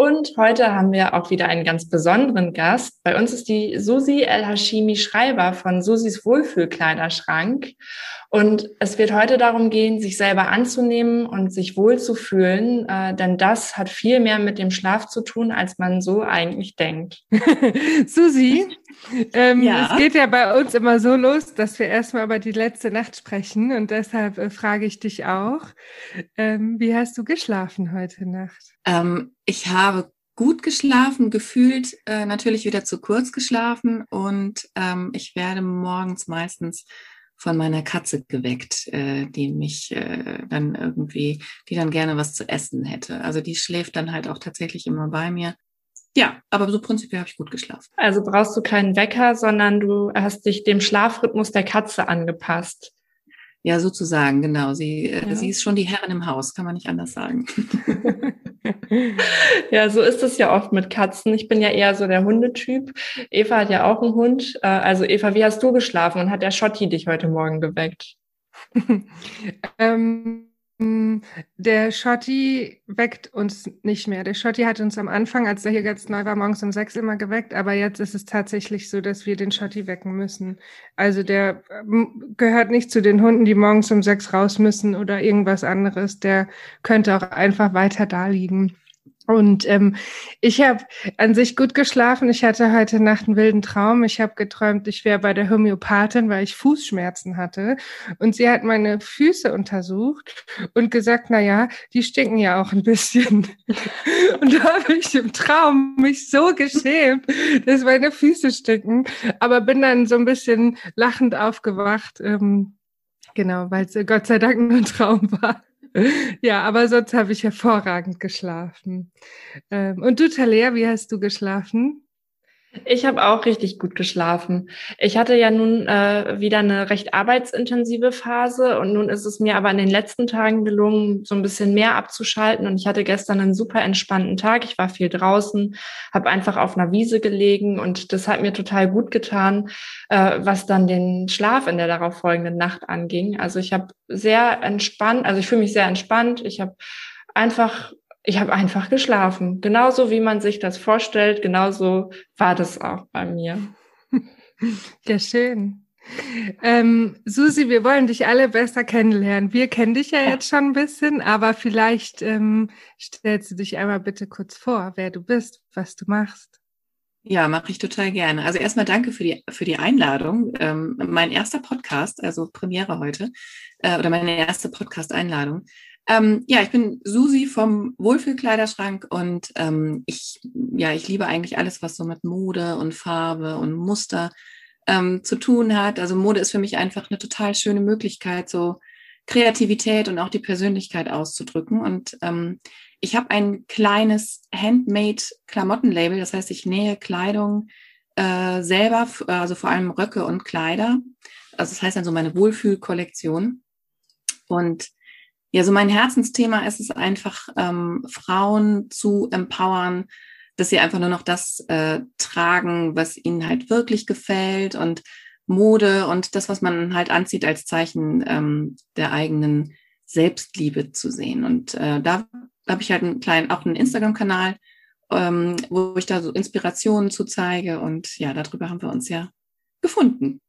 Und heute haben wir auch wieder einen ganz besonderen Gast. Bei uns ist die Susi El-Hashimi Schreiber von Susis Wohlfühlkleiderschrank. Und es wird heute darum gehen, sich selber anzunehmen und sich wohlzufühlen, äh, denn das hat viel mehr mit dem Schlaf zu tun, als man so eigentlich denkt. Susi, ähm, ja. es geht ja bei uns immer so los, dass wir erstmal über die letzte Nacht sprechen und deshalb äh, frage ich dich auch, ähm, wie hast du geschlafen heute Nacht? Ähm, ich habe gut geschlafen, gefühlt äh, natürlich wieder zu kurz geschlafen und ähm, ich werde morgens meistens von meiner Katze geweckt, äh, die mich äh, dann irgendwie, die dann gerne was zu essen hätte. Also die schläft dann halt auch tatsächlich immer bei mir. Ja, aber so prinzipiell habe ich gut geschlafen. Also brauchst du keinen Wecker, sondern du hast dich dem Schlafrhythmus der Katze angepasst. Ja, sozusagen, genau. Sie, äh, ja. sie ist schon die Herrin im Haus, kann man nicht anders sagen. ja, so ist es ja oft mit Katzen. Ich bin ja eher so der Hundetyp. Eva hat ja auch einen Hund. Äh, also Eva, wie hast du geschlafen und hat der Schotti dich heute Morgen geweckt? ähm der Schotti weckt uns nicht mehr. Der Schotti hat uns am Anfang, als er hier ganz neu war, morgens um sechs immer geweckt, aber jetzt ist es tatsächlich so, dass wir den Schotti wecken müssen. Also der ähm, gehört nicht zu den Hunden, die morgens um sechs raus müssen oder irgendwas anderes. Der könnte auch einfach weiter da liegen. Und ähm, ich habe an sich gut geschlafen. Ich hatte heute Nacht einen wilden Traum. Ich habe geträumt, ich wäre bei der Homöopathin, weil ich Fußschmerzen hatte. Und sie hat meine Füße untersucht und gesagt, na ja, die stinken ja auch ein bisschen. und da habe ich im Traum mich so geschämt, dass meine Füße stinken. Aber bin dann so ein bisschen lachend aufgewacht. Ähm, genau, weil es Gott sei Dank nur ein Traum war. ja, aber sonst habe ich hervorragend geschlafen. Ähm, und du, Talea, wie hast du geschlafen? Ich habe auch richtig gut geschlafen. Ich hatte ja nun äh, wieder eine recht arbeitsintensive Phase und nun ist es mir aber in den letzten Tagen gelungen, so ein bisschen mehr abzuschalten. Und ich hatte gestern einen super entspannten Tag. Ich war viel draußen, habe einfach auf einer Wiese gelegen und das hat mir total gut getan, äh, was dann den Schlaf in der darauf folgenden Nacht anging. Also ich habe sehr entspannt, also ich fühle mich sehr entspannt. Ich habe einfach ich habe einfach geschlafen. Genauso wie man sich das vorstellt, genauso war das auch bei mir. Ja, schön. Ähm, Susi, wir wollen dich alle besser kennenlernen. Wir kennen dich ja, ja. jetzt schon ein bisschen, aber vielleicht ähm, stellst du dich einmal bitte kurz vor, wer du bist, was du machst. Ja, mache ich total gerne. Also erstmal danke für die, für die Einladung. Ähm, mein erster Podcast, also Premiere heute, äh, oder meine erste Podcast-Einladung. Ähm, ja, ich bin Susi vom Wohlfühlkleiderschrank und ähm, ich, ja, ich liebe eigentlich alles, was so mit Mode und Farbe und Muster ähm, zu tun hat. Also Mode ist für mich einfach eine total schöne Möglichkeit, so Kreativität und auch die Persönlichkeit auszudrücken. Und ähm, ich habe ein kleines Handmade-Klamottenlabel, das heißt, ich nähe Kleidung äh, selber, also vor allem Röcke und Kleider. Also das heißt dann so meine Wohlfühlkollektion. Und ja, so mein Herzensthema ist es einfach, ähm, Frauen zu empowern, dass sie einfach nur noch das äh, tragen, was ihnen halt wirklich gefällt und Mode und das, was man halt anzieht, als Zeichen ähm, der eigenen Selbstliebe zu sehen. Und äh, da habe ich halt einen kleinen, auch einen Instagram-Kanal, ähm, wo ich da so Inspirationen zu zeige. Und ja, darüber haben wir uns ja gefunden.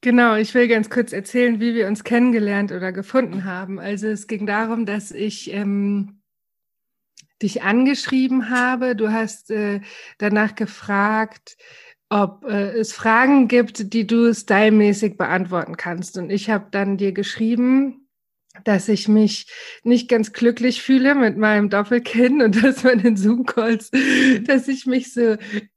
Genau, ich will ganz kurz erzählen, wie wir uns kennengelernt oder gefunden haben. Also es ging darum, dass ich ähm, dich angeschrieben habe. Du hast äh, danach gefragt, ob äh, es Fragen gibt, die du stylmäßig beantworten kannst. Und ich habe dann dir geschrieben, dass ich mich nicht ganz glücklich fühle mit meinem Doppelkinn und dass man in Zoom-Calls, dass ich mich so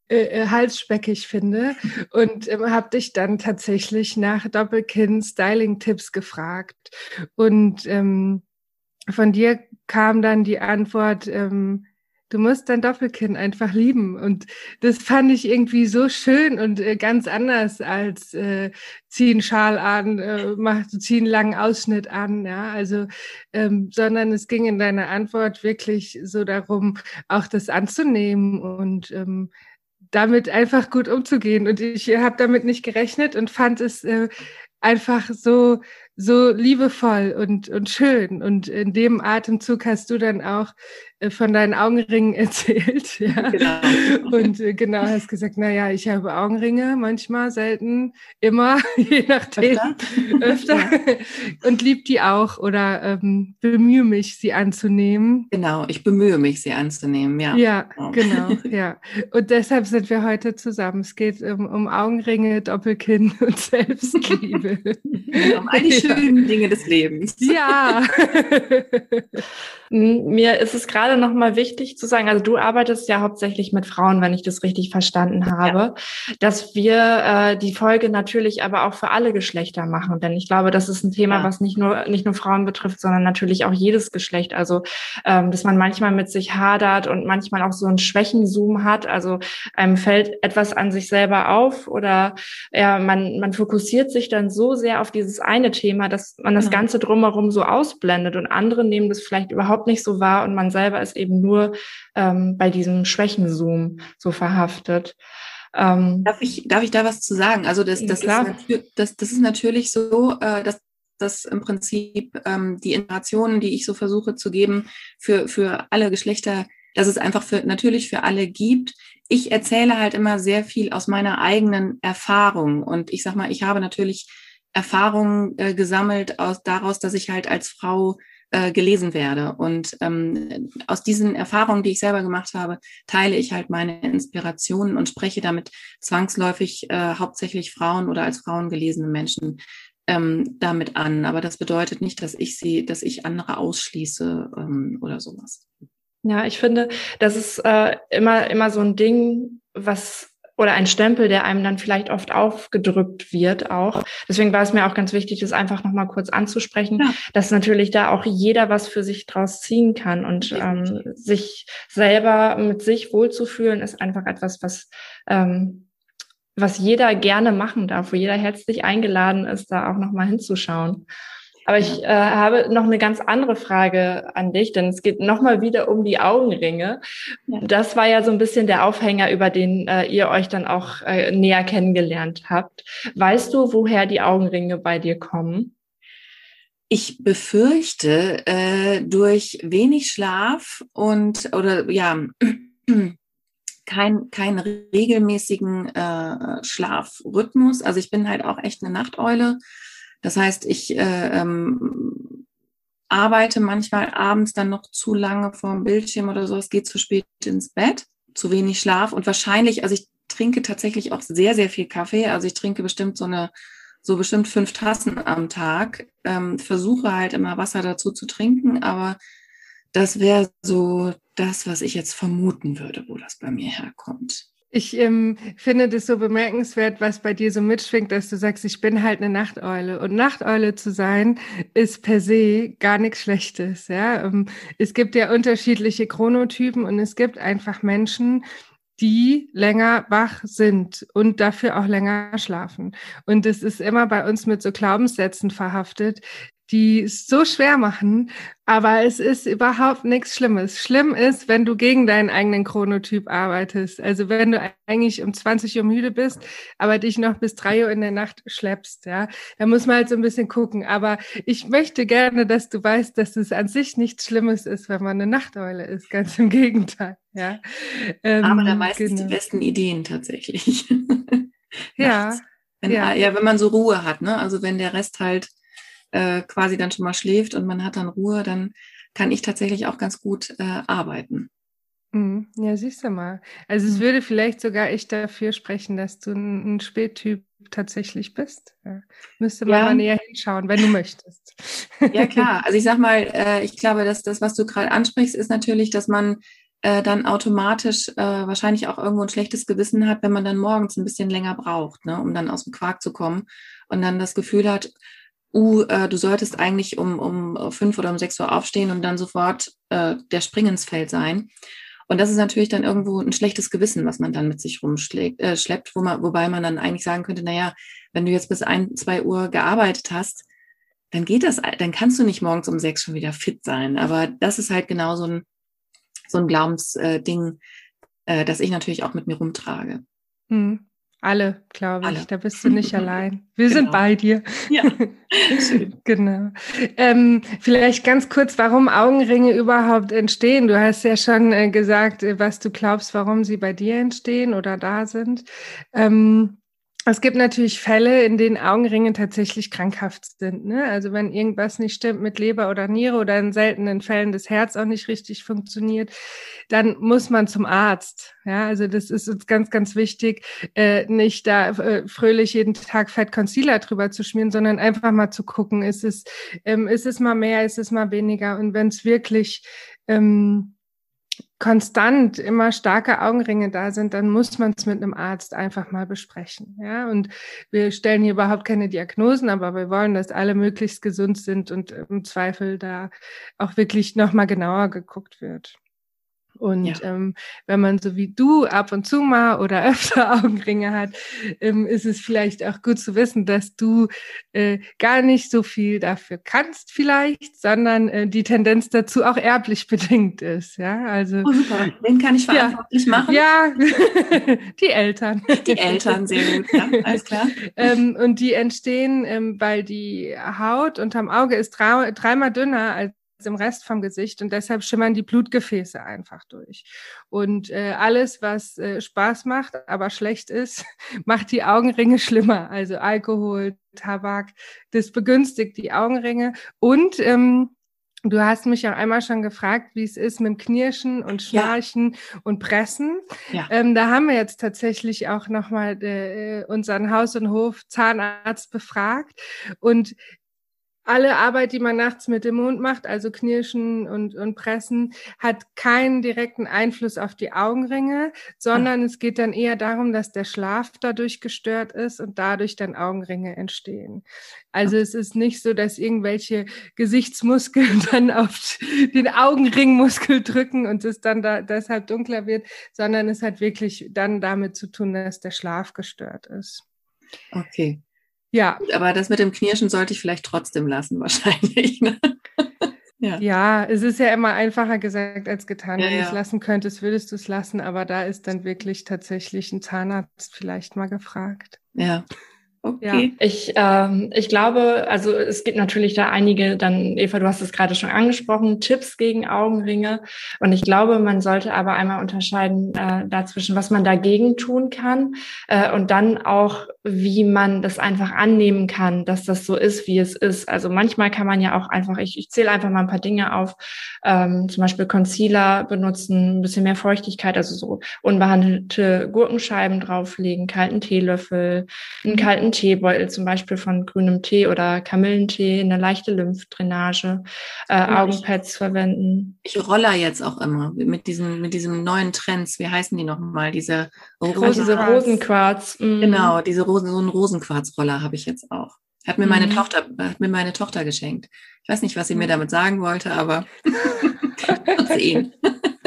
äh, äh, halsspeckig finde und ähm, habe dich dann tatsächlich nach Doppelkinn-Styling-Tipps gefragt. Und ähm, von dir kam dann die Antwort, ähm, Du musst dein Doppelkinn einfach lieben. Und das fand ich irgendwie so schön und äh, ganz anders als äh, zieh einen Schal an, äh, mach, zieh einen langen Ausschnitt an, ja. Also, ähm, sondern es ging in deiner Antwort wirklich so darum, auch das anzunehmen und ähm, damit einfach gut umzugehen. Und ich habe damit nicht gerechnet und fand es äh, einfach so so liebevoll und, und schön. Und in dem Atemzug hast du dann auch äh, von deinen Augenringen erzählt. Ja. Genau. Und äh, genau hast gesagt, na ja, ich habe Augenringe, manchmal, selten, immer, je nachdem, öfter, öfter. Ja. und lieb die auch oder ähm, bemühe mich, sie anzunehmen. Genau, ich bemühe mich, sie anzunehmen, ja. Ja, genau, genau ja. Und deshalb sind wir heute zusammen. Es geht um, um Augenringe, Doppelkinn und Selbstliebe. um all die schönen Dinge des Lebens. Ja. Mir ist es gerade noch mal wichtig zu sagen, also du arbeitest ja hauptsächlich mit Frauen, wenn ich das richtig verstanden habe, ja. dass wir äh, die Folge natürlich aber auch für alle Geschlechter machen, denn ich glaube, das ist ein Thema, ja. was nicht nur nicht nur Frauen betrifft, sondern natürlich auch jedes Geschlecht. Also ähm, dass man manchmal mit sich hadert und manchmal auch so einen Schwächenzoom hat. Also einem fällt etwas an sich selber auf oder ja, man man fokussiert sich dann so sehr auf dieses eine Thema, dass man das genau. Ganze drumherum so ausblendet und andere nehmen das vielleicht überhaupt überhaupt nicht so wahr und man selber ist eben nur ähm, bei diesem Schwächenzoom so verhaftet. Ähm, darf, ich, darf ich da was zu sagen? Also das, das, ist, das, das ist natürlich so, äh, dass dass im Prinzip ähm, die Informationen, die ich so versuche zu geben, für, für alle Geschlechter, dass es einfach für, natürlich für alle gibt. Ich erzähle halt immer sehr viel aus meiner eigenen Erfahrung. Und ich sag mal, ich habe natürlich Erfahrungen äh, gesammelt aus, daraus, dass ich halt als Frau äh, gelesen werde. Und ähm, aus diesen Erfahrungen, die ich selber gemacht habe, teile ich halt meine Inspirationen und spreche damit zwangsläufig äh, hauptsächlich Frauen oder als Frauen gelesene Menschen ähm, damit an. Aber das bedeutet nicht, dass ich sie, dass ich andere ausschließe ähm, oder sowas. Ja, ich finde, das ist äh, immer, immer so ein Ding, was oder ein Stempel, der einem dann vielleicht oft aufgedrückt wird auch. Deswegen war es mir auch ganz wichtig, das einfach nochmal kurz anzusprechen, ja. dass natürlich da auch jeder was für sich draus ziehen kann und ähm, sich selber mit sich wohlzufühlen ist einfach etwas, was ähm, was jeder gerne machen darf, wo jeder herzlich eingeladen ist, da auch nochmal hinzuschauen. Aber ich äh, habe noch eine ganz andere Frage an dich, denn es geht nochmal wieder um die Augenringe. Ja. Das war ja so ein bisschen der Aufhänger, über den äh, ihr euch dann auch äh, näher kennengelernt habt. Weißt du, woher die Augenringe bei dir kommen? Ich befürchte, äh, durch wenig Schlaf und oder ja, kein, keinen regelmäßigen äh, Schlafrhythmus. Also ich bin halt auch echt eine Nachteule das heißt, ich äh, ähm, arbeite manchmal abends dann noch zu lange vorm Bildschirm oder so. Es geht zu spät ins Bett, zu wenig Schlaf und wahrscheinlich, also ich trinke tatsächlich auch sehr, sehr viel Kaffee. Also ich trinke bestimmt so eine, so bestimmt fünf Tassen am Tag. Ähm, versuche halt immer Wasser dazu zu trinken, aber das wäre so das, was ich jetzt vermuten würde, wo das bei mir herkommt. Ich ähm, finde das so bemerkenswert, was bei dir so mitschwingt, dass du sagst, ich bin halt eine Nachteule. Und Nachteule zu sein, ist per se gar nichts Schlechtes. Ja? Ähm, es gibt ja unterschiedliche Chronotypen und es gibt einfach Menschen, die länger wach sind und dafür auch länger schlafen. Und es ist immer bei uns mit so Glaubenssätzen verhaftet, die es so schwer machen, aber es ist überhaupt nichts Schlimmes. Schlimm ist, wenn du gegen deinen eigenen Chronotyp arbeitest. Also wenn du eigentlich um 20 Uhr müde bist, aber dich noch bis drei Uhr in der Nacht schleppst, ja, da muss man halt so ein bisschen gucken. Aber ich möchte gerne, dass du weißt, dass es an sich nichts Schlimmes ist, wenn man eine Nachteule ist. Ganz im Gegenteil, ja. Ähm, aber da meistens genau. die besten Ideen tatsächlich. ja. Wenn, ja. ja, wenn man so Ruhe hat, ne? Also wenn der Rest halt äh, quasi dann schon mal schläft und man hat dann Ruhe, dann kann ich tatsächlich auch ganz gut äh, arbeiten. Mhm. Ja, siehst du mal. Also es mhm. würde vielleicht sogar echt dafür sprechen, dass du ein, ein Spättyp tatsächlich bist. Ja. Müsste man ja. mal näher hinschauen, wenn du möchtest. Ja, klar. Also ich sag mal, äh, ich glaube, dass das, was du gerade ansprichst, ist natürlich, dass man äh, dann automatisch äh, wahrscheinlich auch irgendwo ein schlechtes Gewissen hat, wenn man dann morgens ein bisschen länger braucht, ne, um dann aus dem Quark zu kommen und dann das Gefühl hat, uh, äh, du solltest eigentlich um, um fünf oder um sechs Uhr aufstehen und dann sofort äh, der Springensfeld sein. Und das ist natürlich dann irgendwo ein schlechtes Gewissen, was man dann mit sich rumschlägt, äh, schleppt, wo man, wobei man dann eigentlich sagen könnte, naja, wenn du jetzt bis ein, zwei Uhr gearbeitet hast, dann geht das, dann kannst du nicht morgens um sechs schon wieder fit sein. Aber das ist halt genau so ein, so ein Glaubensding, äh, das ich natürlich auch mit mir rumtrage. Hm. Alle, glaube ich. Alle. Da bist du nicht allein. Wir genau. sind bei dir. Ja. genau. Ähm, vielleicht ganz kurz, warum Augenringe überhaupt entstehen. Du hast ja schon äh, gesagt, äh, was du glaubst, warum sie bei dir entstehen oder da sind. Ähm, es gibt natürlich Fälle, in denen Augenringe tatsächlich krankhaft sind. Ne? Also wenn irgendwas nicht stimmt mit Leber oder Niere oder in seltenen Fällen das Herz auch nicht richtig funktioniert, dann muss man zum Arzt. Ja, also das ist uns ganz, ganz wichtig, äh, nicht da äh, fröhlich jeden Tag Fett Concealer drüber zu schmieren, sondern einfach mal zu gucken, ist es, ähm, ist es mal mehr, ist es mal weniger? Und wenn es wirklich ähm, konstant immer starke Augenringe da sind, dann muss man es mit einem Arzt einfach mal besprechen. Ja, und wir stellen hier überhaupt keine Diagnosen, aber wir wollen, dass alle möglichst gesund sind und im Zweifel da auch wirklich nochmal genauer geguckt wird. Und ja. ähm, wenn man so wie du ab und zu mal oder öfter Augenringe hat, ähm, ist es vielleicht auch gut zu wissen, dass du äh, gar nicht so viel dafür kannst vielleicht, sondern äh, die Tendenz dazu auch erblich bedingt ist. Ja, also oh, super. Den kann ich verantwortlich ja, machen. Ja, die Eltern. Die Eltern, sehr gut. Ja, alles klar. ähm, und die entstehen, ähm, weil die Haut unterm Auge ist drei, dreimal dünner als im Rest vom Gesicht und deshalb schimmern die Blutgefäße einfach durch. Und äh, alles, was äh, Spaß macht, aber schlecht ist, macht die Augenringe schlimmer. Also Alkohol, Tabak, das begünstigt die Augenringe. Und ähm, du hast mich auch einmal schon gefragt, wie es ist mit dem Knirschen und Schnarchen ja. und Pressen. Ja. Ähm, da haben wir jetzt tatsächlich auch nochmal äh, unseren Haus- und Hof-Zahnarzt befragt. Und alle Arbeit, die man nachts mit dem Mund macht, also Knirschen und, und Pressen, hat keinen direkten Einfluss auf die Augenringe, sondern ah. es geht dann eher darum, dass der Schlaf dadurch gestört ist und dadurch dann Augenringe entstehen. Also es ist nicht so, dass irgendwelche Gesichtsmuskeln dann auf den Augenringmuskel drücken und es dann da deshalb dunkler wird, sondern es hat wirklich dann damit zu tun, dass der Schlaf gestört ist. Okay. Ja. Aber das mit dem Knirschen sollte ich vielleicht trotzdem lassen, wahrscheinlich. Ne? ja. ja, es ist ja immer einfacher gesagt als getan. Ja, Wenn ja. du es lassen könntest, würdest du es lassen, aber da ist dann wirklich tatsächlich ein Zahnarzt vielleicht mal gefragt. Ja. Okay. Ja, ich, ähm, ich glaube, also es gibt natürlich da einige, dann, Eva, du hast es gerade schon angesprochen, Tipps gegen Augenringe. Und ich glaube, man sollte aber einmal unterscheiden äh, dazwischen, was man dagegen tun kann äh, und dann auch, wie man das einfach annehmen kann, dass das so ist, wie es ist. Also manchmal kann man ja auch einfach, ich, ich zähle einfach mal ein paar Dinge auf, ähm, zum Beispiel Concealer benutzen, ein bisschen mehr Feuchtigkeit, also so unbehandelte Gurkenscheiben drauflegen, kalten Teelöffel, einen kalten Teebeutel zum Beispiel von grünem Tee oder Kamillentee, eine leichte Lymphdrainage, äh, Augenpads ich, verwenden. Ich roller jetzt auch immer mit diesen, mit diesen neuen Trends. Wie heißen die nochmal? Diese, Rosen diese Rosenquarz. Mhm. Genau, diese Rosen, so einen Rosenquarzroller habe ich jetzt auch. Hat mir meine mhm. Tochter, hat mir meine Tochter geschenkt. Ich weiß nicht, was sie mir damit sagen wollte, aber sehen.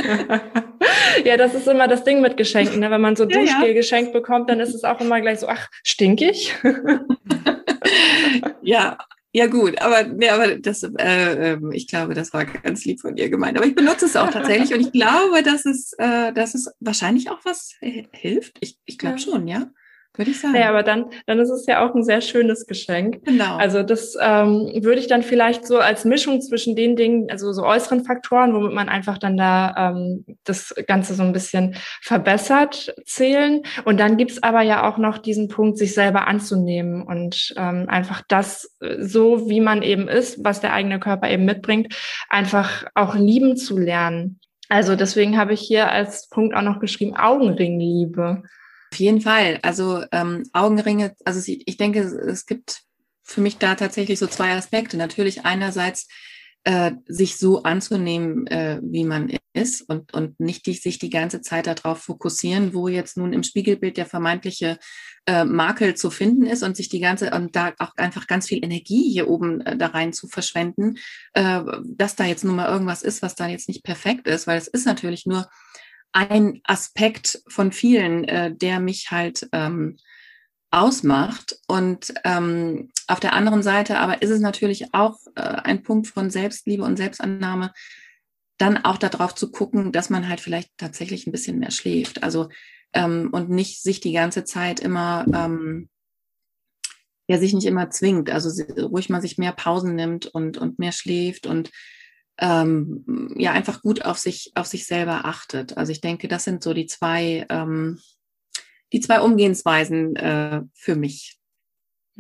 ja, das ist immer das Ding mit Geschenken. Ne? Wenn man so Duschgel ja. geschenkt bekommt, dann ist es auch immer gleich so, ach, stinkig. ja, ja gut, aber, ja, aber das, äh, ähm, ich glaube, das war ganz lieb von dir gemeint. Aber ich benutze es auch tatsächlich und ich glaube, dass es, äh, dass es wahrscheinlich auch was hilft. Ich, ich glaube ja. schon, ja würde ich sagen. Ja, aber dann, dann ist es ja auch ein sehr schönes Geschenk. Genau. Also das ähm, würde ich dann vielleicht so als Mischung zwischen den Dingen, also so äußeren Faktoren, womit man einfach dann da ähm, das Ganze so ein bisschen verbessert, zählen. Und dann gibt's aber ja auch noch diesen Punkt, sich selber anzunehmen und ähm, einfach das so, wie man eben ist, was der eigene Körper eben mitbringt, einfach auch lieben zu lernen. Also deswegen habe ich hier als Punkt auch noch geschrieben, Augenringliebe. Auf jeden Fall. Also ähm, Augenringe, also ich denke, es gibt für mich da tatsächlich so zwei Aspekte. Natürlich einerseits äh, sich so anzunehmen, äh, wie man ist und, und nicht die, sich die ganze Zeit darauf fokussieren, wo jetzt nun im Spiegelbild der vermeintliche äh, Makel zu finden ist und sich die ganze und da auch einfach ganz viel Energie hier oben äh, da rein zu verschwenden, äh, dass da jetzt nun mal irgendwas ist, was da jetzt nicht perfekt ist, weil es ist natürlich nur ein Aspekt von vielen, äh, der mich halt ähm, ausmacht. Und ähm, auf der anderen Seite aber ist es natürlich auch äh, ein Punkt von Selbstliebe und Selbstannahme, dann auch darauf zu gucken, dass man halt vielleicht tatsächlich ein bisschen mehr schläft. Also ähm, und nicht sich die ganze Zeit immer, ähm, ja, sich nicht immer zwingt. Also ruhig mal sich mehr Pausen nimmt und, und mehr schläft und ähm, ja einfach gut auf sich, auf sich selber achtet. Also ich denke, das sind so die zwei, ähm, die zwei Umgehensweisen äh, für mich.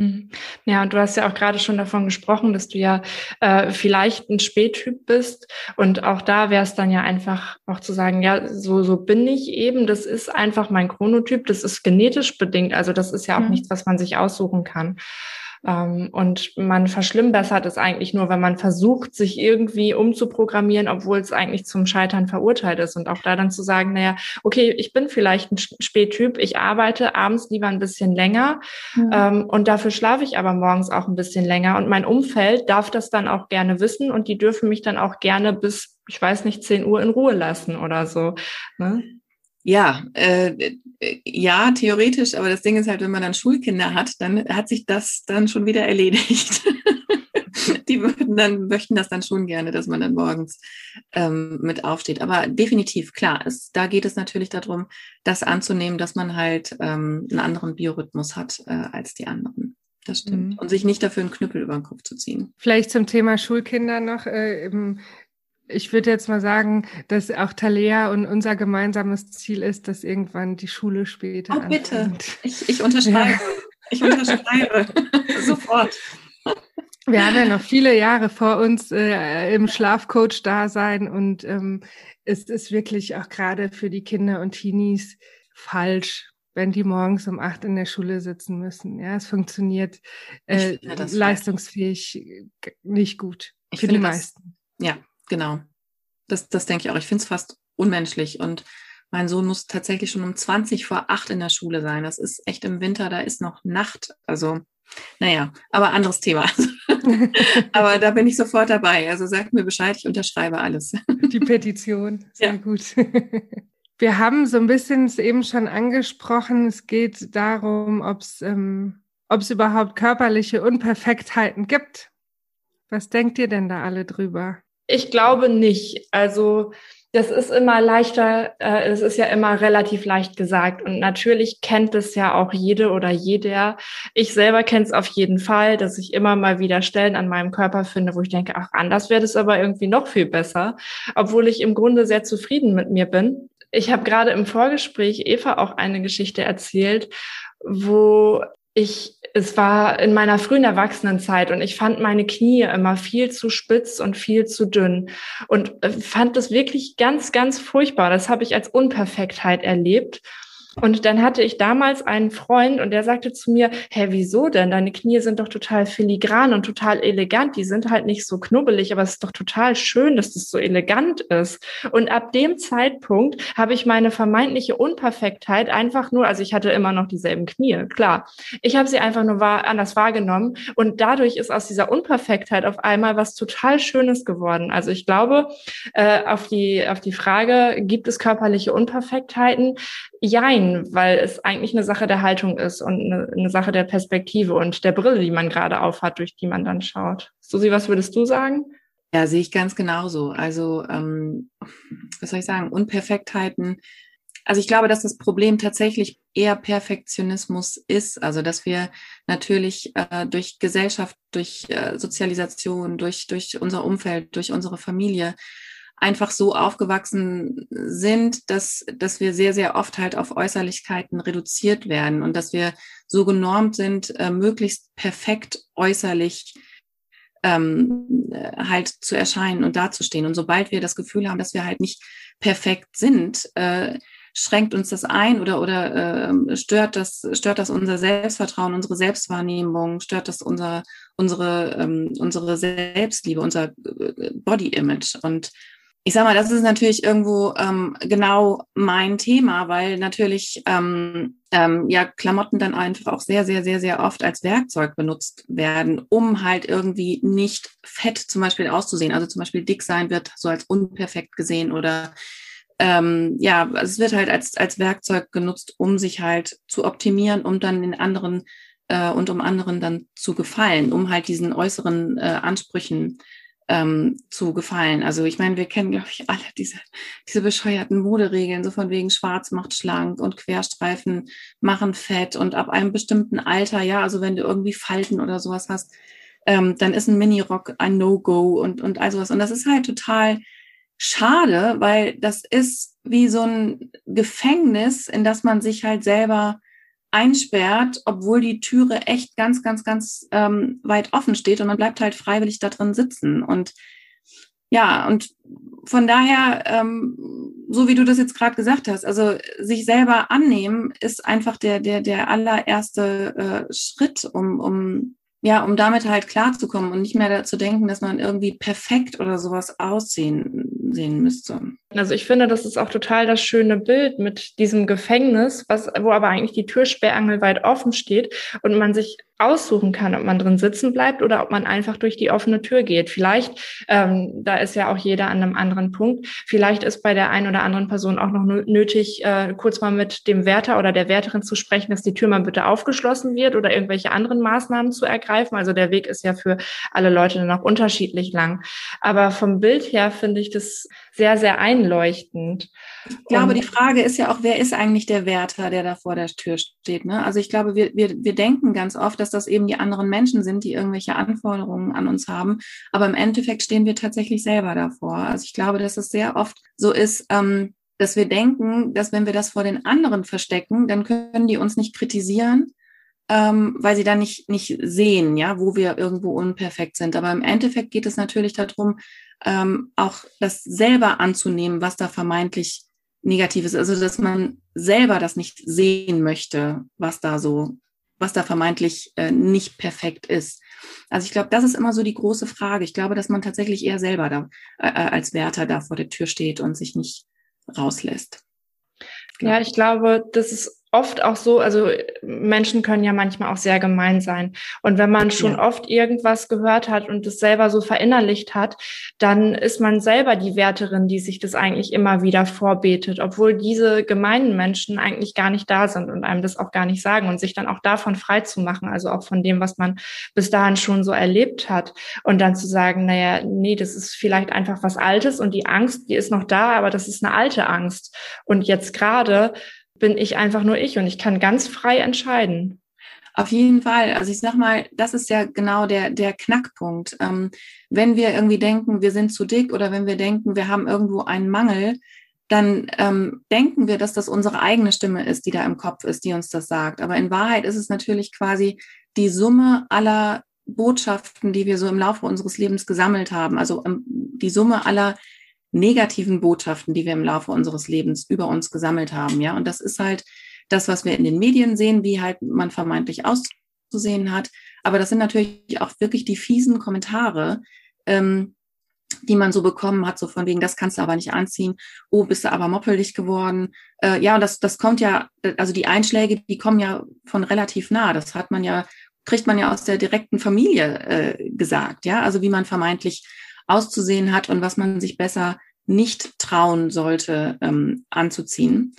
Mhm. Ja, und du hast ja auch gerade schon davon gesprochen, dass du ja äh, vielleicht ein Spättyp bist. Und auch da wäre es dann ja einfach auch zu sagen, ja, so, so bin ich eben. Das ist einfach mein Chronotyp. Das ist genetisch bedingt. Also das ist ja auch mhm. nichts, was man sich aussuchen kann. Ähm, und man verschlimmbessert es eigentlich nur, wenn man versucht, sich irgendwie umzuprogrammieren, obwohl es eigentlich zum Scheitern verurteilt ist. Und auch da dann zu sagen, naja, okay, ich bin vielleicht ein Spättyp, ich arbeite abends lieber ein bisschen länger mhm. und dafür schlafe ich aber morgens auch ein bisschen länger. Und mein Umfeld darf das dann auch gerne wissen und die dürfen mich dann auch gerne bis, ich weiß nicht, 10 Uhr in Ruhe lassen oder so. Ne? Ja, äh, ja, theoretisch, aber das Ding ist halt, wenn man dann Schulkinder hat, dann hat sich das dann schon wieder erledigt. Die würden dann, möchten das dann schon gerne, dass man dann morgens ähm, mit aufsteht. Aber definitiv, klar, es, da geht es natürlich darum, das anzunehmen, dass man halt ähm, einen anderen Biorhythmus hat äh, als die anderen. Das stimmt. Mhm. Und sich nicht dafür einen Knüppel über den Kopf zu ziehen. Vielleicht zum Thema Schulkinder noch. Äh, ich würde jetzt mal sagen, dass auch Talea und unser gemeinsames Ziel ist, dass irgendwann die Schule später. Oh, bitte. Ich, ich unterschreibe. Ja. Ich unterschreibe. Sofort. Wir haben ja noch viele Jahre vor uns äh, im Schlafcoach-Dasein und ähm, es ist wirklich auch gerade für die Kinder und Teenies falsch, wenn die morgens um acht in der Schule sitzen müssen. Ja, es funktioniert äh, leistungsfähig nicht gut ich für die meisten. Das, ja, Genau. Das, das denke ich auch. Ich finde es fast unmenschlich. Und mein Sohn muss tatsächlich schon um 20 vor 8 in der Schule sein. Das ist echt im Winter, da ist noch Nacht. Also, naja, aber anderes Thema. aber da bin ich sofort dabei. Also sagt mir Bescheid, ich unterschreibe alles. Die Petition, sehr ja. gut. Wir haben so ein bisschen es eben schon angesprochen. Es geht darum, ob es ähm, überhaupt körperliche Unperfektheiten gibt. Was denkt ihr denn da alle drüber? Ich glaube nicht. Also das ist immer leichter, äh, es ist ja immer relativ leicht gesagt. Und natürlich kennt es ja auch jede oder jeder. Ich selber kenne es auf jeden Fall, dass ich immer mal wieder Stellen an meinem Körper finde, wo ich denke, ach, anders wäre das aber irgendwie noch viel besser, obwohl ich im Grunde sehr zufrieden mit mir bin. Ich habe gerade im Vorgespräch Eva auch eine Geschichte erzählt, wo ich, es war in meiner frühen Erwachsenenzeit und ich fand meine Knie immer viel zu spitz und viel zu dünn und äh, fand das wirklich ganz, ganz furchtbar. Das habe ich als Unperfektheit erlebt. Und dann hatte ich damals einen Freund und der sagte zu mir, hä, wieso denn? Deine Knie sind doch total filigran und total elegant. Die sind halt nicht so knubbelig, aber es ist doch total schön, dass das so elegant ist. Und ab dem Zeitpunkt habe ich meine vermeintliche Unperfektheit einfach nur, also ich hatte immer noch dieselben Knie, klar. Ich habe sie einfach nur wahr, anders wahrgenommen und dadurch ist aus dieser Unperfektheit auf einmal was total Schönes geworden. Also ich glaube, äh, auf die, auf die Frage, gibt es körperliche Unperfektheiten? Jein, weil es eigentlich eine Sache der Haltung ist und eine, eine Sache der Perspektive und der Brille, die man gerade aufhat, durch die man dann schaut. Susi, was würdest du sagen? Ja, sehe ich ganz genauso. Also, ähm, was soll ich sagen, Unperfektheiten. Also ich glaube, dass das Problem tatsächlich eher Perfektionismus ist. Also dass wir natürlich äh, durch Gesellschaft, durch äh, Sozialisation, durch, durch unser Umfeld, durch unsere Familie einfach so aufgewachsen sind, dass, dass wir sehr, sehr oft halt auf Äußerlichkeiten reduziert werden und dass wir so genormt sind, äh, möglichst perfekt äußerlich ähm, halt zu erscheinen und dazustehen. Und sobald wir das Gefühl haben, dass wir halt nicht perfekt sind, äh, schränkt uns das ein oder, oder äh, stört, das, stört das unser Selbstvertrauen, unsere Selbstwahrnehmung, stört das unser, unsere, ähm, unsere Selbstliebe, unser äh, Body-Image. Und ich sag mal, das ist natürlich irgendwo ähm, genau mein Thema, weil natürlich ähm, ähm, ja Klamotten dann einfach auch sehr, sehr, sehr, sehr oft als Werkzeug benutzt werden, um halt irgendwie nicht fett zum Beispiel auszusehen. Also zum Beispiel dick sein wird so als unperfekt gesehen oder ähm, ja, es wird halt als, als Werkzeug genutzt, um sich halt zu optimieren, um dann den anderen äh, und um anderen dann zu gefallen, um halt diesen äußeren äh, Ansprüchen ähm, zu gefallen. Also ich meine, wir kennen, glaube ich, alle diese, diese bescheuerten Moderegeln, so von wegen Schwarz macht schlank und Querstreifen machen fett und ab einem bestimmten Alter, ja, also wenn du irgendwie Falten oder sowas hast, ähm, dann ist ein Minirock ein No-Go und, und all sowas. Und das ist halt total schade, weil das ist wie so ein Gefängnis, in das man sich halt selber einsperrt, obwohl die Türe echt ganz, ganz, ganz ähm, weit offen steht und man bleibt halt freiwillig da drin sitzen. Und ja, und von daher, ähm, so wie du das jetzt gerade gesagt hast, also sich selber annehmen ist einfach der, der, der allererste äh, Schritt, um, um, ja, um damit halt klarzukommen und nicht mehr dazu denken, dass man irgendwie perfekt oder sowas aussehen sehen müsste. Also ich finde, das ist auch total das schöne Bild mit diesem Gefängnis, was, wo aber eigentlich die Türsperrangel weit offen steht und man sich aussuchen kann, ob man drin sitzen bleibt oder ob man einfach durch die offene Tür geht. Vielleicht, ähm, da ist ja auch jeder an einem anderen Punkt, vielleicht ist bei der einen oder anderen Person auch noch nötig, äh, kurz mal mit dem Wärter oder der Wärterin zu sprechen, dass die Tür mal bitte aufgeschlossen wird oder irgendwelche anderen Maßnahmen zu ergreifen. Also der Weg ist ja für alle Leute dann auch unterschiedlich lang. Aber vom Bild her finde ich das sehr, sehr einleuchtend. Ich glaube, Und die Frage ist ja auch, wer ist eigentlich der Wärter, der da vor der Tür steht? Ne? Also ich glaube, wir, wir, wir denken ganz oft, dass das eben die anderen Menschen sind, die irgendwelche Anforderungen an uns haben. Aber im Endeffekt stehen wir tatsächlich selber davor. Also ich glaube, dass es sehr oft so ist, ähm, dass wir denken, dass wenn wir das vor den anderen verstecken, dann können die uns nicht kritisieren, ähm, weil sie dann nicht, nicht sehen, ja, wo wir irgendwo unperfekt sind. Aber im Endeffekt geht es natürlich darum, ähm, auch das selber anzunehmen, was da vermeintlich negativ ist. Also, dass man selber das nicht sehen möchte, was da so, was da vermeintlich äh, nicht perfekt ist. Also ich glaube, das ist immer so die große Frage. Ich glaube, dass man tatsächlich eher selber da äh, äh als Wärter da vor der Tür steht und sich nicht rauslässt. Ja, ich glaube, das ist oft auch so, also Menschen können ja manchmal auch sehr gemein sein. Und wenn man schon ja. oft irgendwas gehört hat und es selber so verinnerlicht hat, dann ist man selber die Wärterin, die sich das eigentlich immer wieder vorbetet, obwohl diese gemeinen Menschen eigentlich gar nicht da sind und einem das auch gar nicht sagen und sich dann auch davon frei zu machen, also auch von dem, was man bis dahin schon so erlebt hat und dann zu sagen, naja, nee, das ist vielleicht einfach was Altes und die Angst, die ist noch da, aber das ist eine alte Angst. Und jetzt gerade bin ich einfach nur ich und ich kann ganz frei entscheiden. Auf jeden Fall. Also ich sag mal, das ist ja genau der, der Knackpunkt. Ähm, wenn wir irgendwie denken, wir sind zu dick oder wenn wir denken, wir haben irgendwo einen Mangel, dann ähm, denken wir, dass das unsere eigene Stimme ist, die da im Kopf ist, die uns das sagt. Aber in Wahrheit ist es natürlich quasi die Summe aller Botschaften, die wir so im Laufe unseres Lebens gesammelt haben. Also ähm, die Summe aller negativen Botschaften, die wir im Laufe unseres Lebens über uns gesammelt haben. Ja, und das ist halt das, was wir in den Medien sehen, wie halt man vermeintlich auszusehen hat. Aber das sind natürlich auch wirklich die fiesen Kommentare, ähm, die man so bekommen hat, so von wegen, das kannst du aber nicht anziehen, oh, bist du aber moppelig geworden. Äh, ja, und das, das kommt ja, also die Einschläge, die kommen ja von relativ nah. Das hat man ja, kriegt man ja aus der direkten Familie äh, gesagt, ja, also wie man vermeintlich auszusehen hat und was man sich besser nicht trauen sollte ähm, anzuziehen.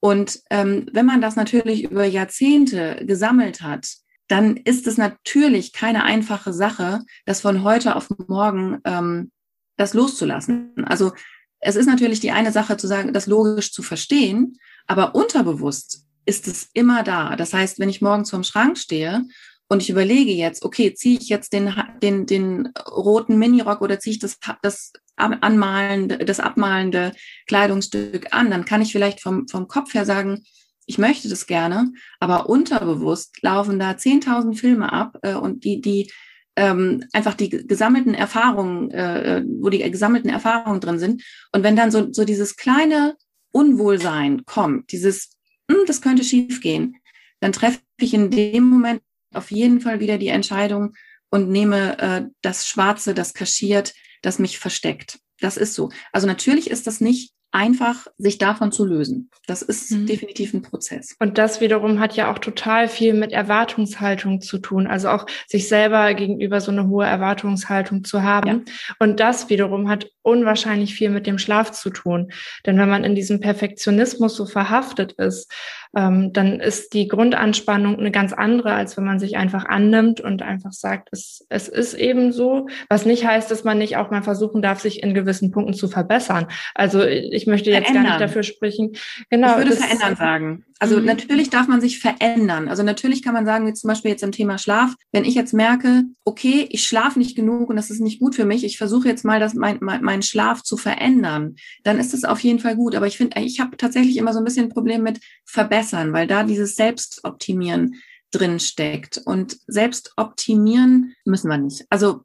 Und ähm, wenn man das natürlich über Jahrzehnte gesammelt hat, dann ist es natürlich keine einfache Sache, das von heute auf morgen ähm, das loszulassen. Also es ist natürlich die eine Sache zu sagen, das logisch zu verstehen, aber unterbewusst ist es immer da. Das heißt, wenn ich morgen zum Schrank stehe und ich überlege jetzt, okay, ziehe ich jetzt den, den, den roten Minirock oder ziehe ich das, das anmalende, das abmalende Kleidungsstück an, dann kann ich vielleicht vom, vom Kopf her sagen, ich möchte das gerne, aber unterbewusst laufen da 10.000 Filme ab äh, und die, die ähm, einfach die gesammelten Erfahrungen, äh, wo die gesammelten Erfahrungen drin sind. Und wenn dann so, so dieses kleine Unwohlsein kommt, dieses, hm, das könnte schiefgehen, dann treffe ich in dem Moment auf jeden Fall wieder die Entscheidung und nehme äh, das Schwarze, das kaschiert, das mich versteckt. Das ist so. Also natürlich ist das nicht einfach sich davon zu lösen. Das ist mhm. definitiv ein Prozess. Und das wiederum hat ja auch total viel mit Erwartungshaltung zu tun. Also auch sich selber gegenüber so eine hohe Erwartungshaltung zu haben. Ja. Und das wiederum hat unwahrscheinlich viel mit dem Schlaf zu tun. Denn wenn man in diesem Perfektionismus so verhaftet ist, ähm, dann ist die Grundanspannung eine ganz andere, als wenn man sich einfach annimmt und einfach sagt, es, es ist eben so. Was nicht heißt, dass man nicht auch mal versuchen darf, sich in gewissen Punkten zu verbessern. Also ich möchte jetzt verändern. gar nicht dafür sprechen. Genau. Ich würde das, verändern sagen. Also mhm. natürlich darf man sich verändern. Also natürlich kann man sagen, wie zum Beispiel jetzt im Thema Schlaf, wenn ich jetzt merke, okay, ich schlafe nicht genug und das ist nicht gut für mich, ich versuche jetzt mal, das, mein, mein, meinen Schlaf zu verändern, dann ist es auf jeden Fall gut. Aber ich finde, ich habe tatsächlich immer so ein bisschen ein Problem mit verbessern, weil da dieses Selbstoptimieren drin steckt. Und Selbstoptimieren müssen wir nicht. Also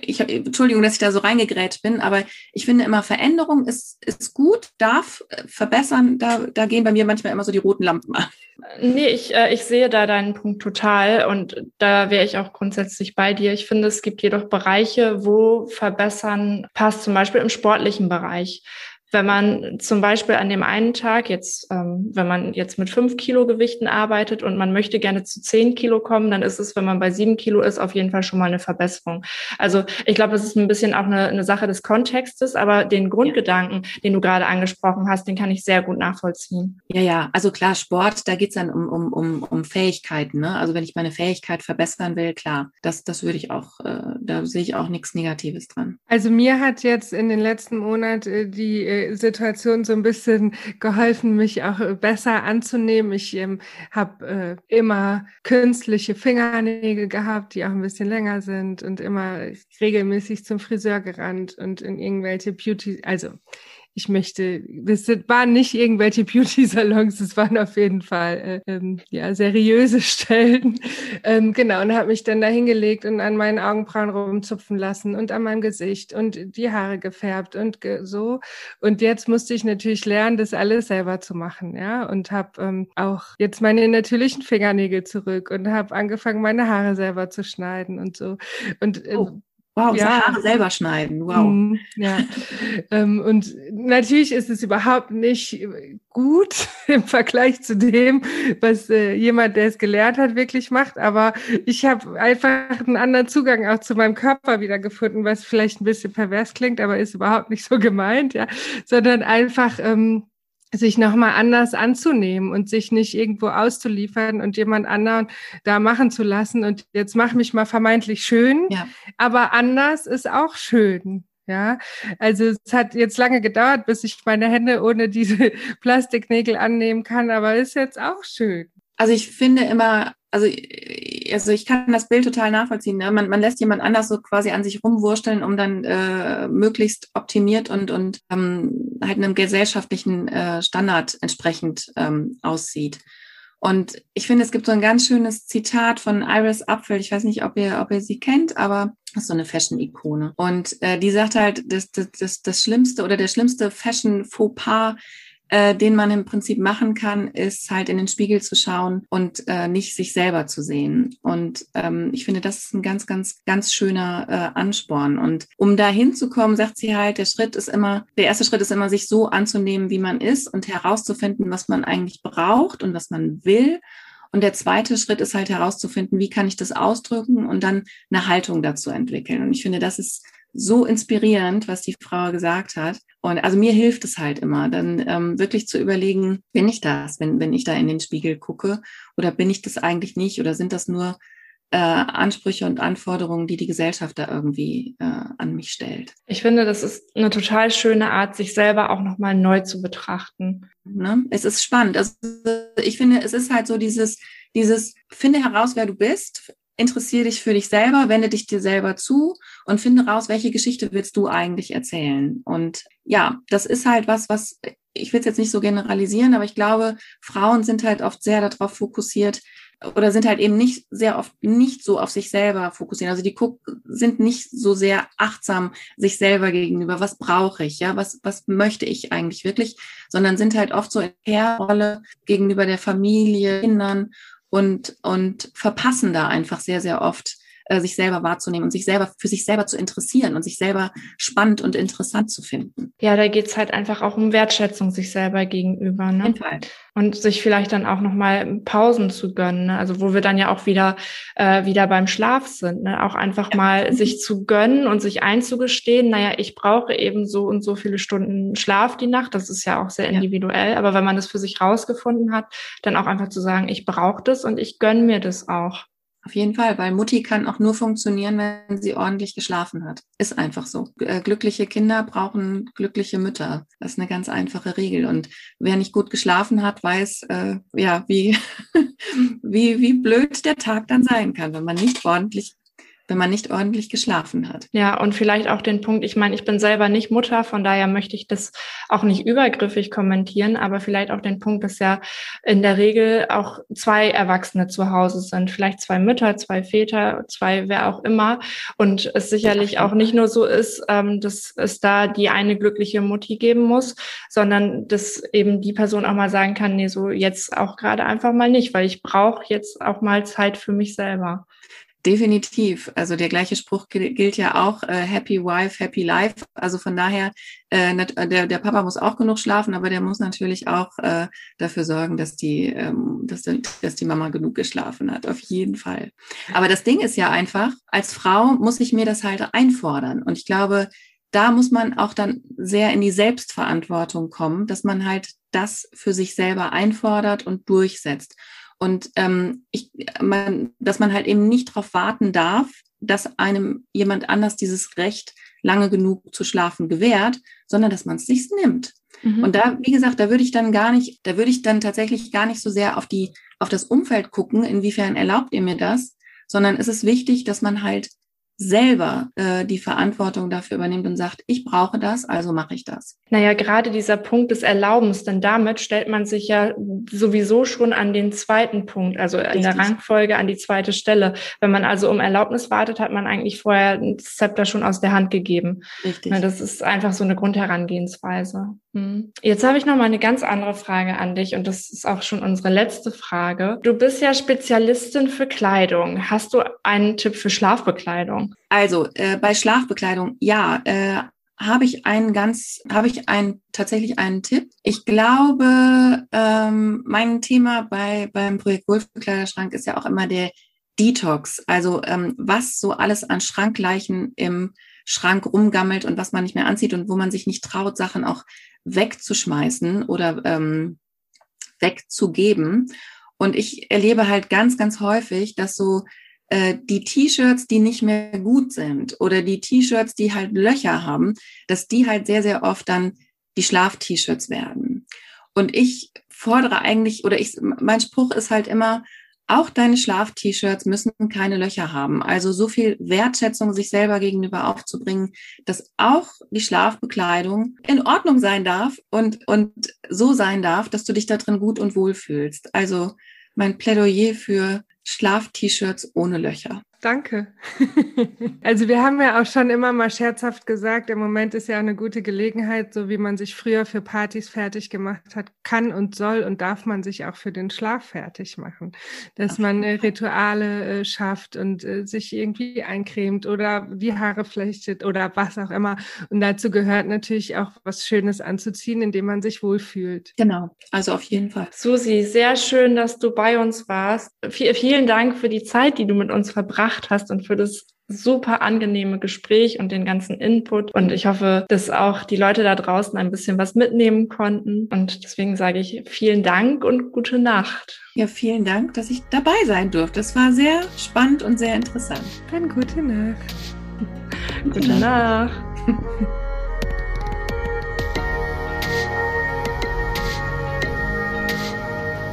ich, Entschuldigung, dass ich da so reingegrätscht bin, aber ich finde immer, Veränderung ist, ist gut, darf äh, verbessern, da, da gehen bei mir manchmal immer so die roten Lampen an. Nee, ich, äh, ich sehe da deinen Punkt total und da wäre ich auch grundsätzlich bei dir. Ich finde, es gibt jedoch Bereiche, wo verbessern passt, zum Beispiel im sportlichen Bereich wenn man zum Beispiel an dem einen Tag jetzt, ähm, wenn man jetzt mit fünf Kilo Gewichten arbeitet und man möchte gerne zu zehn Kilo kommen, dann ist es, wenn man bei sieben Kilo ist, auf jeden Fall schon mal eine Verbesserung. Also ich glaube, das ist ein bisschen auch eine, eine Sache des Kontextes, aber den Grundgedanken, ja. den du gerade angesprochen hast, den kann ich sehr gut nachvollziehen. Ja, ja, also klar, Sport, da geht's dann um, um, um, um Fähigkeiten. Ne? Also wenn ich meine Fähigkeit verbessern will, klar, das, das würde ich auch, äh, da sehe ich auch nichts Negatives dran. Also mir hat jetzt in den letzten Monaten äh, die äh, Situation so ein bisschen geholfen, mich auch äh, besser anzunehmen. Ich ähm, habe äh, immer künstliche Fingernägel gehabt, die auch ein bisschen länger sind und immer regelmäßig zum Friseur gerannt und in irgendwelche Beauty, also ich möchte, das waren nicht irgendwelche Beauty-Salons, es waren auf jeden Fall äh, ähm, ja seriöse Stellen. Ähm, genau, und habe mich dann da hingelegt und an meinen Augenbrauen rumzupfen lassen und an meinem Gesicht und die Haare gefärbt und ge so. Und jetzt musste ich natürlich lernen, das alles selber zu machen, ja. Und habe ähm, auch jetzt meine natürlichen Fingernägel zurück und habe angefangen, meine Haare selber zu schneiden und so. Und äh, oh. Wow, ja. Haare selber schneiden. Wow. Mhm, ja. ähm, und natürlich ist es überhaupt nicht gut im Vergleich zu dem, was äh, jemand, der es gelernt hat, wirklich macht. Aber ich habe einfach einen anderen Zugang auch zu meinem Körper wieder gefunden, was vielleicht ein bisschen pervers klingt, aber ist überhaupt nicht so gemeint, ja. Sondern einfach ähm, sich nochmal anders anzunehmen und sich nicht irgendwo auszuliefern und jemand anderen da machen zu lassen und jetzt mach mich mal vermeintlich schön, ja. aber anders ist auch schön. Ja, also es hat jetzt lange gedauert, bis ich meine Hände ohne diese Plastiknägel annehmen kann, aber ist jetzt auch schön. Also ich finde immer, also, also ich kann das Bild total nachvollziehen. Ne? Man, man lässt jemand anders so quasi an sich rumwursteln, um dann äh, möglichst optimiert und, und ähm, halt einem gesellschaftlichen äh, Standard entsprechend ähm, aussieht. Und ich finde, es gibt so ein ganz schönes Zitat von Iris Apfel. Ich weiß nicht, ob ihr, ob ihr sie kennt, aber ist so eine Fashion-Ikone. Und äh, die sagt halt, das, das, das, das Schlimmste oder der schlimmste Fashion-Fauxpas äh, den man im Prinzip machen kann, ist halt in den Spiegel zu schauen und äh, nicht sich selber zu sehen. Und ähm, ich finde, das ist ein ganz, ganz, ganz schöner äh, Ansporn. Und um da hinzukommen, sagt sie halt, der Schritt ist immer, der erste Schritt ist immer, sich so anzunehmen, wie man ist und herauszufinden, was man eigentlich braucht und was man will. Und der zweite Schritt ist halt herauszufinden, wie kann ich das ausdrücken und dann eine Haltung dazu entwickeln. Und ich finde, das ist so inspirierend, was die Frau gesagt hat. Und also mir hilft es halt immer, dann ähm, wirklich zu überlegen, bin ich das, wenn, wenn ich da in den Spiegel gucke oder bin ich das eigentlich nicht oder sind das nur äh, Ansprüche und Anforderungen, die die Gesellschaft da irgendwie äh, an mich stellt. Ich finde, das ist eine total schöne Art, sich selber auch nochmal neu zu betrachten. Ne? Es ist spannend. Also ich finde, es ist halt so dieses, dieses, finde heraus, wer du bist, interessiere dich für dich selber, wende dich dir selber zu und finde raus, welche Geschichte willst du eigentlich erzählen. Und ja, das ist halt was, was ich will es jetzt nicht so generalisieren, aber ich glaube, Frauen sind halt oft sehr darauf fokussiert oder sind halt eben nicht sehr oft nicht so auf sich selber fokussiert. Also die sind nicht so sehr achtsam sich selber gegenüber. Was brauche ich? Ja, was, was möchte ich eigentlich wirklich? Sondern sind halt oft so in der Rolle gegenüber der Familie, Kindern und, und verpassen da einfach sehr, sehr oft äh, sich selber wahrzunehmen und sich selber für sich selber zu interessieren und sich selber spannend und interessant zu finden. Ja, da geht's halt einfach auch um Wertschätzung sich selber gegenüber. Ne? Und sich vielleicht dann auch nochmal Pausen zu gönnen. Ne? Also wo wir dann ja auch wieder, äh, wieder beim Schlaf sind. Ne? Auch einfach ja. mal sich zu gönnen und sich einzugestehen, naja, ich brauche eben so und so viele Stunden Schlaf die Nacht. Das ist ja auch sehr individuell. Ja. Aber wenn man das für sich rausgefunden hat, dann auch einfach zu sagen, ich brauche das und ich gönne mir das auch. Auf jeden Fall, weil Mutti kann auch nur funktionieren, wenn sie ordentlich geschlafen hat. Ist einfach so. Äh, glückliche Kinder brauchen glückliche Mütter. Das ist eine ganz einfache Regel. Und wer nicht gut geschlafen hat, weiß, äh, ja, wie, wie, wie blöd der Tag dann sein kann, wenn man nicht ordentlich wenn man nicht ordentlich geschlafen hat. Ja, und vielleicht auch den Punkt, ich meine, ich bin selber nicht Mutter, von daher möchte ich das auch nicht übergriffig kommentieren, aber vielleicht auch den Punkt, dass ja in der Regel auch zwei Erwachsene zu Hause sind, vielleicht zwei Mütter, zwei Väter, zwei wer auch immer. Und es sicherlich auch nicht nur so ist, ähm, dass es da die eine glückliche Mutti geben muss, sondern dass eben die Person auch mal sagen kann, nee, so jetzt auch gerade einfach mal nicht, weil ich brauche jetzt auch mal Zeit für mich selber. Definitiv. Also der gleiche Spruch gilt ja auch, äh, Happy Wife, Happy Life. Also von daher, äh, der, der Papa muss auch genug schlafen, aber der muss natürlich auch äh, dafür sorgen, dass die, ähm, dass, dass die Mama genug geschlafen hat. Auf jeden Fall. Aber das Ding ist ja einfach, als Frau muss ich mir das halt einfordern. Und ich glaube, da muss man auch dann sehr in die Selbstverantwortung kommen, dass man halt das für sich selber einfordert und durchsetzt. Und ähm, ich, man, dass man halt eben nicht darauf warten darf, dass einem jemand anders dieses Recht lange genug zu schlafen gewährt, sondern dass man es sich nimmt. Mhm. Und da, wie gesagt, da würde ich dann gar nicht, da würde ich dann tatsächlich gar nicht so sehr auf die, auf das Umfeld gucken, inwiefern erlaubt ihr mir das, sondern es ist wichtig, dass man halt selber äh, die Verantwortung dafür übernimmt und sagt, ich brauche das, also mache ich das. Naja, gerade dieser Punkt des Erlaubens, denn damit stellt man sich ja sowieso schon an den zweiten Punkt, also Richtig. in der Rangfolge an die zweite Stelle. Wenn man also um Erlaubnis wartet, hat man eigentlich vorher das Zepter schon aus der Hand gegeben. Richtig. Na, das ist einfach so eine Grundherangehensweise. Hm. Jetzt habe ich noch mal eine ganz andere Frage an dich und das ist auch schon unsere letzte Frage. Du bist ja Spezialistin für Kleidung. Hast du einen Tipp für Schlafbekleidung? Also äh, bei Schlafbekleidung, ja, äh, habe ich einen ganz, habe ich einen tatsächlich einen Tipp. Ich glaube, ähm, mein Thema bei beim Projekt Wolfbekleiderschrank ist ja auch immer der Detox. Also ähm, was so alles an Schrankleichen im Schrank rumgammelt und was man nicht mehr anzieht und wo man sich nicht traut, Sachen auch wegzuschmeißen oder ähm, wegzugeben. Und ich erlebe halt ganz, ganz häufig, dass so äh, die T-Shirts, die nicht mehr gut sind oder die T-Shirts, die halt Löcher haben, dass die halt sehr, sehr oft dann die Schlaf-T-Shirts werden. Und ich fordere eigentlich, oder ich, mein Spruch ist halt immer, auch deine Schlaf-T-Shirts müssen keine Löcher haben. Also so viel Wertschätzung sich selber gegenüber aufzubringen, dass auch die Schlafbekleidung in Ordnung sein darf und, und so sein darf, dass du dich da drin gut und wohl fühlst. Also mein Plädoyer für Schlaf-T-Shirts ohne Löcher. Danke. also wir haben ja auch schon immer mal scherzhaft gesagt, im Moment ist ja eine gute Gelegenheit, so wie man sich früher für Partys fertig gemacht hat, kann und soll und darf man sich auch für den Schlaf fertig machen. Dass man äh, Rituale äh, schafft und äh, sich irgendwie eincremt oder die Haare flechtet oder was auch immer. Und dazu gehört natürlich auch was Schönes anzuziehen, indem man sich wohlfühlt. Genau, also auf jeden Fall. Susi, sehr schön, dass du bei uns warst. V vielen Dank für die Zeit, die du mit uns verbracht gebracht hast und für das super angenehme Gespräch und den ganzen Input. Und ich hoffe, dass auch die Leute da draußen ein bisschen was mitnehmen konnten. Und deswegen sage ich vielen Dank und gute Nacht. Ja, vielen Dank, dass ich dabei sein durfte. Es war sehr spannend und sehr interessant. Dann gute Nacht. Gute Nacht.